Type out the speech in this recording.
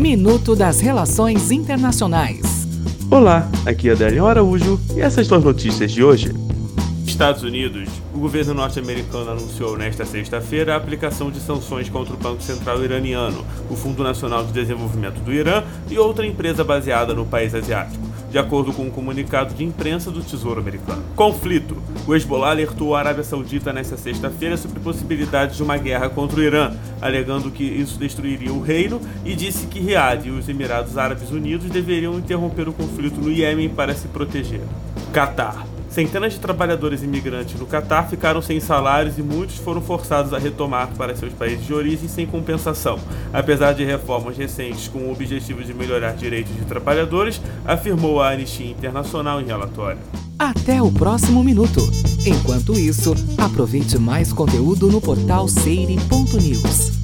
Minuto das Relações Internacionais. Olá, aqui é Adélio Araújo e essas são as notícias de hoje. Estados Unidos, o governo norte-americano anunciou nesta sexta-feira a aplicação de sanções contra o Banco Central Iraniano, o Fundo Nacional de Desenvolvimento do Irã e outra empresa baseada no país asiático, de acordo com um comunicado de imprensa do Tesouro Americano. Conflito. O Hezbollah alertou a Arábia Saudita nesta sexta-feira sobre possibilidades de uma guerra contra o Irã, alegando que isso destruiria o reino e disse que Riad e os Emirados Árabes Unidos deveriam interromper o conflito no Iêmen para se proteger. Catar. Centenas de trabalhadores imigrantes no Catar ficaram sem salários e muitos foram forçados a retomar para seus países de origem sem compensação. Apesar de reformas recentes com o objetivo de melhorar direitos de trabalhadores, afirmou a Anistia Internacional em relatório. Até o próximo minuto. Enquanto isso, aproveite mais conteúdo no portal seire.news.